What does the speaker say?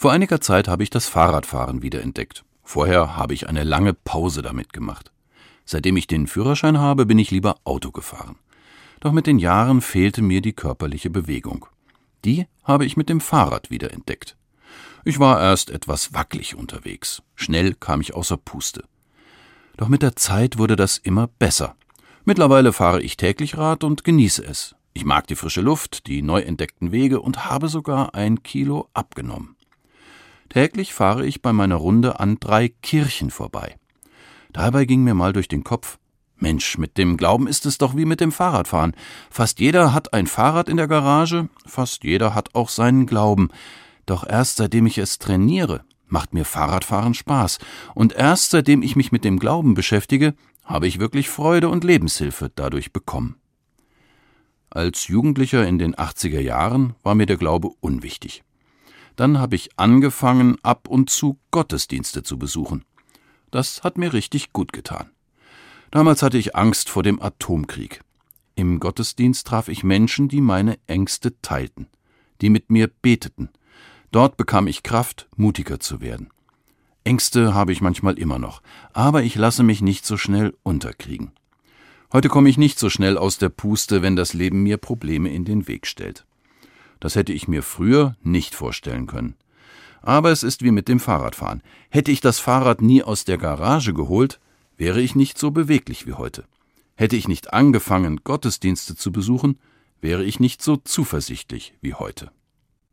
Vor einiger Zeit habe ich das Fahrradfahren wiederentdeckt. Vorher habe ich eine lange Pause damit gemacht. Seitdem ich den Führerschein habe, bin ich lieber Auto gefahren. Doch mit den Jahren fehlte mir die körperliche Bewegung. Die habe ich mit dem Fahrrad wiederentdeckt. Ich war erst etwas wackelig unterwegs. Schnell kam ich außer Puste. Doch mit der Zeit wurde das immer besser. Mittlerweile fahre ich täglich Rad und genieße es. Ich mag die frische Luft, die neu entdeckten Wege und habe sogar ein Kilo abgenommen. Täglich fahre ich bei meiner Runde an drei Kirchen vorbei. Dabei ging mir mal durch den Kopf, Mensch, mit dem Glauben ist es doch wie mit dem Fahrradfahren. Fast jeder hat ein Fahrrad in der Garage, fast jeder hat auch seinen Glauben. Doch erst seitdem ich es trainiere, macht mir Fahrradfahren Spaß. Und erst seitdem ich mich mit dem Glauben beschäftige, habe ich wirklich Freude und Lebenshilfe dadurch bekommen. Als Jugendlicher in den 80er Jahren war mir der Glaube unwichtig. Dann habe ich angefangen, ab und zu Gottesdienste zu besuchen. Das hat mir richtig gut getan. Damals hatte ich Angst vor dem Atomkrieg. Im Gottesdienst traf ich Menschen, die meine Ängste teilten, die mit mir beteten. Dort bekam ich Kraft, mutiger zu werden. Ängste habe ich manchmal immer noch, aber ich lasse mich nicht so schnell unterkriegen. Heute komme ich nicht so schnell aus der Puste, wenn das Leben mir Probleme in den Weg stellt. Das hätte ich mir früher nicht vorstellen können. Aber es ist wie mit dem Fahrradfahren. Hätte ich das Fahrrad nie aus der Garage geholt, wäre ich nicht so beweglich wie heute. Hätte ich nicht angefangen, Gottesdienste zu besuchen, wäre ich nicht so zuversichtlich wie heute.